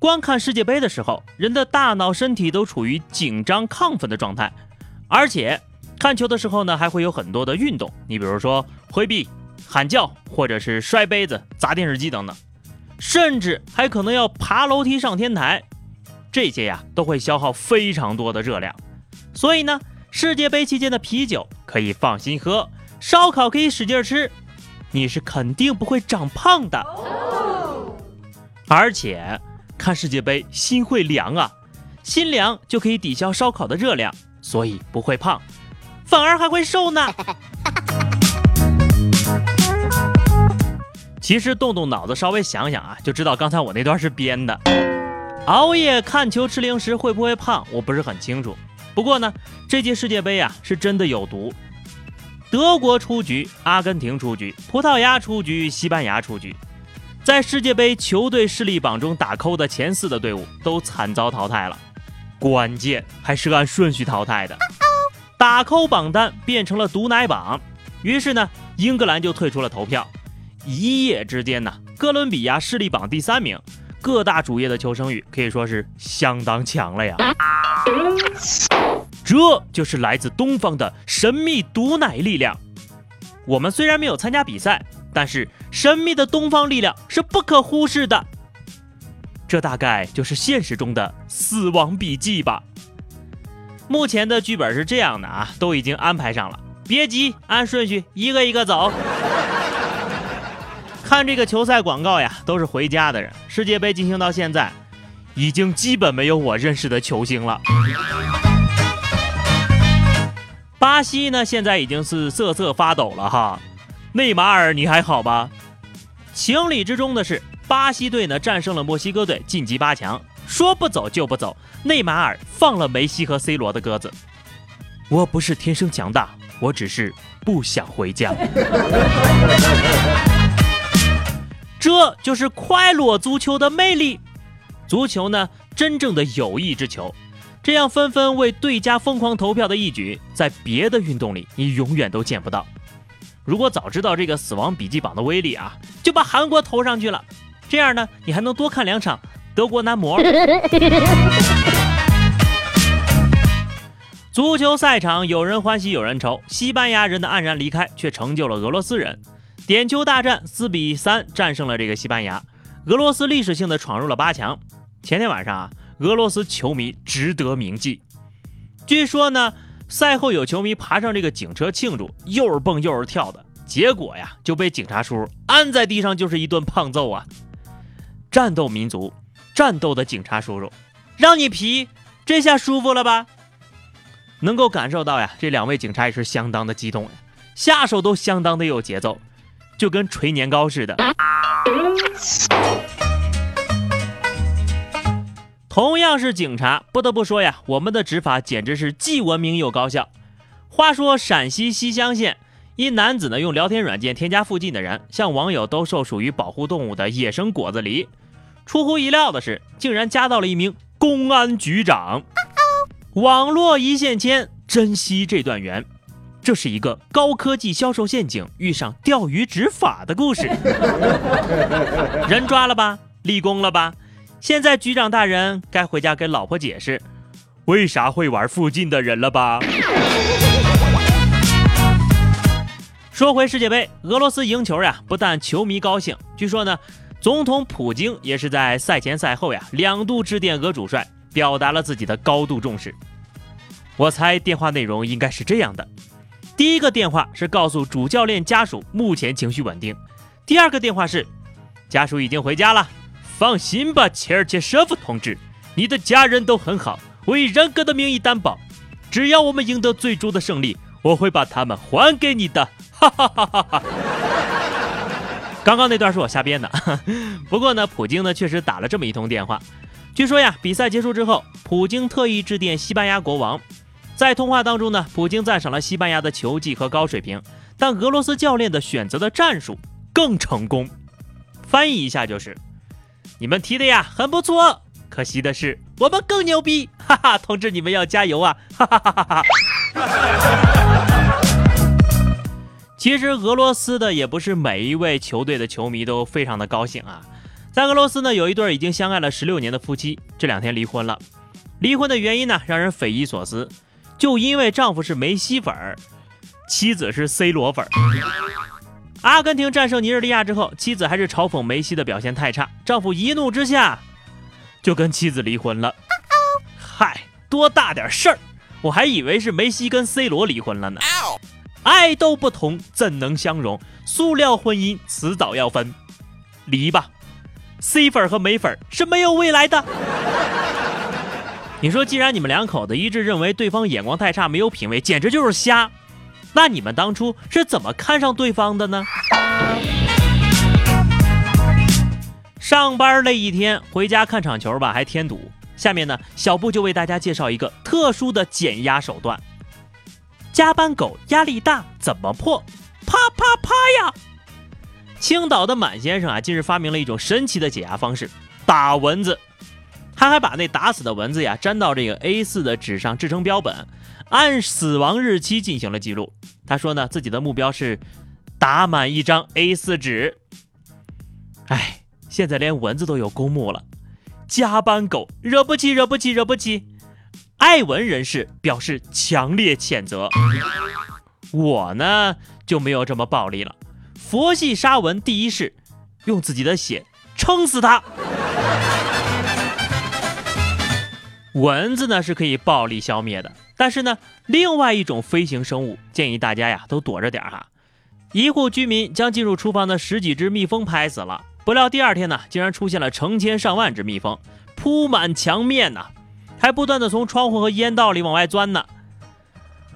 观看世界杯的时候，人的大脑、身体都处于紧张、亢奋的状态，而且看球的时候呢，还会有很多的运动。你比如说挥臂、喊叫，或者是摔杯子、砸电视机等等，甚至还可能要爬楼梯上天台。这些呀，都会消耗非常多的热量。所以呢，世界杯期间的啤酒可以放心喝，烧烤可以使劲吃，你是肯定不会长胖的。而且。看世界杯，心会凉啊，心凉就可以抵消烧烤的热量，所以不会胖，反而还会瘦呢。其实动动脑子，稍微想想啊，就知道刚才我那段是编的。熬夜看球吃零食会不会胖？我不是很清楚。不过呢，这届世界杯啊是真的有毒。德国出局，阿根廷出局，葡萄牙出局，西班牙出局。在世界杯球队势力榜中打扣的前四的队伍都惨遭淘汰了，关键还是按顺序淘汰的，打扣榜单变成了毒奶榜，于是呢，英格兰就退出了投票。一夜之间呢，哥伦比亚势力榜第三名，各大主页的求生欲可以说是相当强了呀。这就是来自东方的神秘毒奶力量。我们虽然没有参加比赛。但是神秘的东方力量是不可忽视的，这大概就是现实中的死亡笔记吧。目前的剧本是这样的啊，都已经安排上了，别急，按顺序一个一个走。看这个球赛广告呀，都是回家的人。世界杯进行到现在，已经基本没有我认识的球星了。巴西呢，现在已经是瑟瑟发抖了哈。内马尔，你还好吧？情理之中的是，巴西队呢战胜了墨西哥队，晋级八强。说不走就不走，内马尔放了梅西和 C 罗的鸽子。我不是天生强大，我只是不想回家。这就是快乐足球的魅力。足球呢，真正的友谊之球。这样纷纷为对家疯狂投票的一举，在别的运动里你永远都见不到。如果早知道这个死亡笔记榜的威力啊，就把韩国投上去了。这样呢，你还能多看两场德国男模。足球赛场有人欢喜有人愁，西班牙人的黯然离开却成就了俄罗斯人。点球大战四比三战胜了这个西班牙，俄罗斯历史性的闯入了八强。前天晚上啊，俄罗斯球迷值得铭记。据说呢。赛后有球迷爬上这个警车庆祝，又是蹦又是跳的，结果呀就被警察叔叔按在地上就是一顿胖揍啊！战斗民族，战斗的警察叔叔，让你皮，这下舒服了吧？能够感受到呀，这两位警察也是相当的激动呀，下手都相当的有节奏，就跟捶年糕似的。同样是警察，不得不说呀，我们的执法简直是既文明又高效。话说陕西西乡县一男子呢，用聊天软件添加附近的人，向网友兜售属于保护动物的野生果子狸。出乎意料的是，竟然加到了一名公安局长。网络一线牵，珍惜这段缘。这是一个高科技销售陷阱遇上钓鱼执法的故事。人抓了吧，立功了吧？现在局长大人该回家给老婆解释，为啥会玩附近的人了吧？说回世界杯，俄罗斯赢球呀，不但球迷高兴，据说呢，总统普京也是在赛前赛后呀两度致电俄主帅，表达了自己的高度重视。我猜电话内容应该是这样的：第一个电话是告诉主教练家属目前情绪稳定；第二个电话是家属已经回家了。放心吧，切尔切舍夫同志，你的家人都很好。我以人格的名义担保，只要我们赢得最终的胜利，我会把他们还给你的。哈哈哈哈哈！刚刚那段是我瞎编的，不过呢，普京呢确实打了这么一通电话。据说呀，比赛结束之后，普京特意致电西班牙国王，在通话当中呢，普京赞赏了西班牙的球技和高水平，但俄罗斯教练的选择的战术更成功。翻译一下就是：你们踢的呀很不错，可惜的是我们更牛逼，哈哈，同志你们要加油啊，哈哈哈哈哈。其实俄罗斯的也不是每一位球队的球迷都非常的高兴啊。在俄罗斯呢，有一对已经相爱了十六年的夫妻，这两天离婚了。离婚的原因呢，让人匪夷所思，就因为丈夫是梅西粉儿，妻子是 C 罗粉儿。阿根廷战胜尼日利亚之后，妻子还是嘲讽梅西的表现太差，丈夫一怒之下就跟妻子离婚了。嗨，多大点事儿，我还以为是梅西跟 C 罗离婚了呢。爱都不同，怎能相容？塑料婚姻迟早要分，离吧。C 粉和美粉是没有未来的。你说，既然你们两口子一致认为对方眼光太差，没有品位，简直就是瞎。那你们当初是怎么看上对方的呢？上班累一天，回家看场球吧，还添堵。下面呢，小布就为大家介绍一个特殊的减压手段。加班狗压力大怎么破？啪啪啪呀！青岛的满先生啊，近日发明了一种神奇的解压方式——打蚊子。他还把那打死的蚊子呀粘到这个 A4 的纸上制成标本，按死亡日期进行了记录。他说呢，自己的目标是打满一张 A4 纸。哎，现在连蚊子都有公墓了，加班狗惹不起，惹不起，惹不起！爱蚊人士表示强烈谴责。我呢就没有这么暴力了。佛系杀蚊第一式，用自己的血撑死它。蚊子呢是可以暴力消灭的，但是呢，另外一种飞行生物，建议大家呀都躲着点哈。一户居民将进入厨房的十几只蜜蜂拍死了，不料第二天呢，竟然出现了成千上万只蜜蜂，铺满墙面呢，还不断的从窗户和烟道里往外钻呢。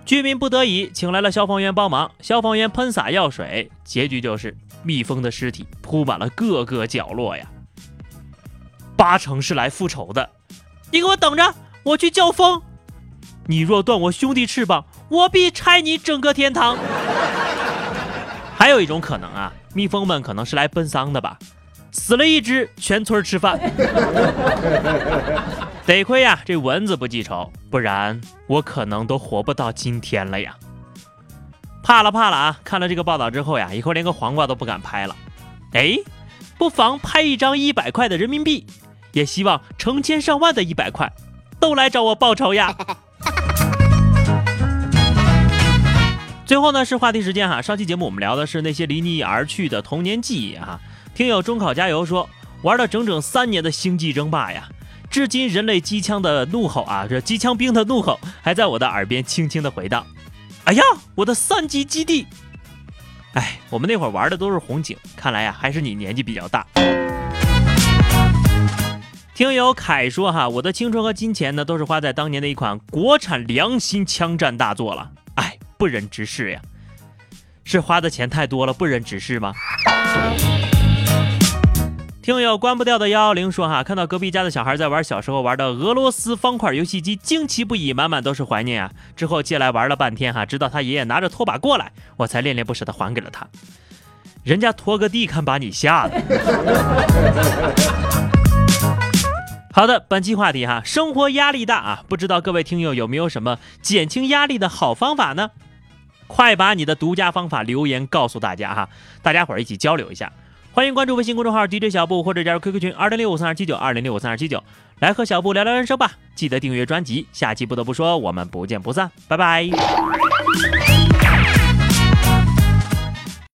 居民不得已请来了消防员帮忙，消防员喷洒药水，结局就是蜜蜂的尸体铺满了各个角落呀。八成是来复仇的，你给我等着，我去叫风。你若断我兄弟翅膀，我必拆你整个天堂。还有一种可能啊，蜜蜂们可能是来奔丧的吧。死了一只，全村吃饭。得亏呀，这蚊子不记仇，不然我可能都活不到今天了呀。怕了怕了啊！看了这个报道之后呀，以后连个黄瓜都不敢拍了。哎，不妨拍一张一百块的人民币，也希望成千上万的一百块都来找我报仇呀。最后呢是话题时间哈，上期节目我们聊的是那些离你而去的童年记忆哈。听友中考加油说，玩了整整三年的星际争霸呀，至今人类机枪的怒吼啊，这机枪兵的怒吼还在我的耳边轻轻的回荡。哎呀，我的三级基地！哎，我们那会儿玩的都是红警，看来呀还是你年纪比较大。听友凯说哈，我的青春和金钱呢都是花在当年的一款国产良心枪战大作了，哎，不忍直视呀，是花的钱太多了不忍直视吗？听友关不掉的幺幺零说哈，看到隔壁家的小孩在玩小时候玩的俄罗斯方块游戏机，惊奇不已，满满都是怀念啊。之后借来玩了半天哈，直到他爷爷拿着拖把过来，我才恋恋不舍的还给了他。人家拖个地，看把你吓的。好的，本期话题哈，生活压力大啊，不知道各位听友有没有什么减轻压力的好方法呢？快把你的独家方法留言告诉大家哈，大家伙儿一起交流一下。欢迎关注微信公众号 DJ 小布，或者加入 QQ 群二零六五三二七九二零六五三二七九，来和小布聊聊人生吧。记得订阅专辑，下期不得不说，我们不见不散，拜拜。